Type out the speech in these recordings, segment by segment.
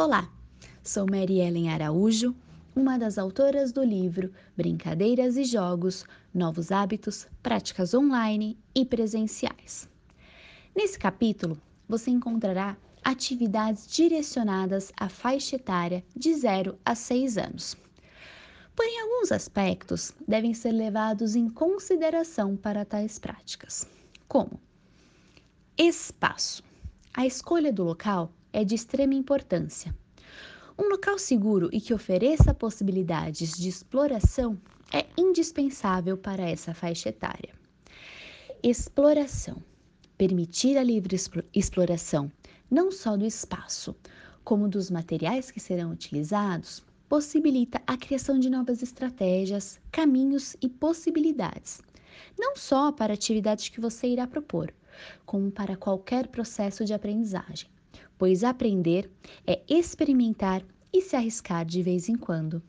Olá, sou Mary Ellen Araújo, uma das autoras do livro Brincadeiras e Jogos, Novos Hábitos, Práticas Online e Presenciais. Nesse capítulo, você encontrará atividades direcionadas à faixa etária de 0 a 6 anos. Porém, alguns aspectos devem ser levados em consideração para tais práticas, como espaço. A escolha do local é de extrema importância. Um local seguro e que ofereça possibilidades de exploração é indispensável para essa faixa etária. Exploração. Permitir a livre exploração não só do espaço, como dos materiais que serão utilizados, possibilita a criação de novas estratégias, caminhos e possibilidades, não só para a atividade que você irá propor, como para qualquer processo de aprendizagem pois aprender é experimentar e se arriscar de vez em quando.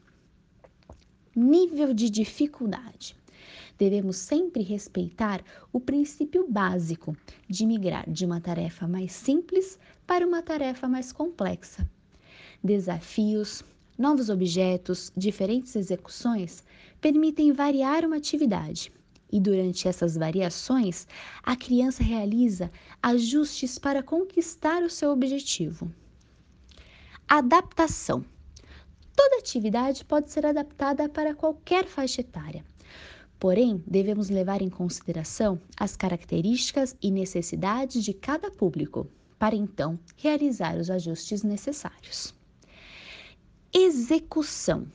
Nível de dificuldade. Devemos sempre respeitar o princípio básico de migrar de uma tarefa mais simples para uma tarefa mais complexa. Desafios, novos objetos, diferentes execuções permitem variar uma atividade e durante essas variações, a criança realiza ajustes para conquistar o seu objetivo. Adaptação. Toda atividade pode ser adaptada para qualquer faixa etária. Porém, devemos levar em consideração as características e necessidades de cada público, para então realizar os ajustes necessários. Execução.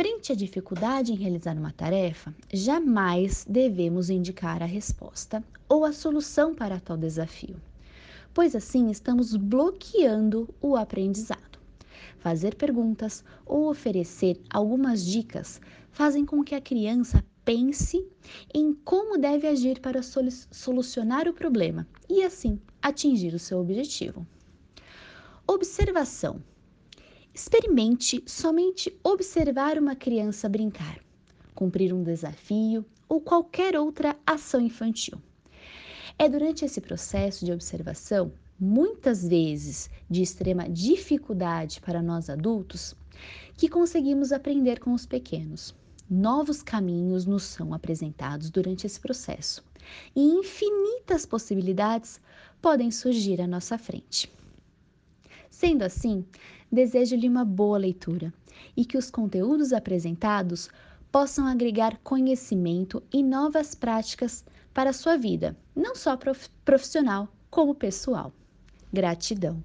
Frente à dificuldade em realizar uma tarefa, jamais devemos indicar a resposta ou a solução para tal desafio, pois assim estamos bloqueando o aprendizado. Fazer perguntas ou oferecer algumas dicas fazem com que a criança pense em como deve agir para solucionar o problema e assim atingir o seu objetivo. Observação Experimente somente observar uma criança brincar, cumprir um desafio ou qualquer outra ação infantil. É durante esse processo de observação, muitas vezes de extrema dificuldade para nós adultos, que conseguimos aprender com os pequenos. Novos caminhos nos são apresentados durante esse processo e infinitas possibilidades podem surgir à nossa frente. Sendo assim, desejo-lhe uma boa leitura e que os conteúdos apresentados possam agregar conhecimento e novas práticas para a sua vida, não só profissional, como pessoal. Gratidão.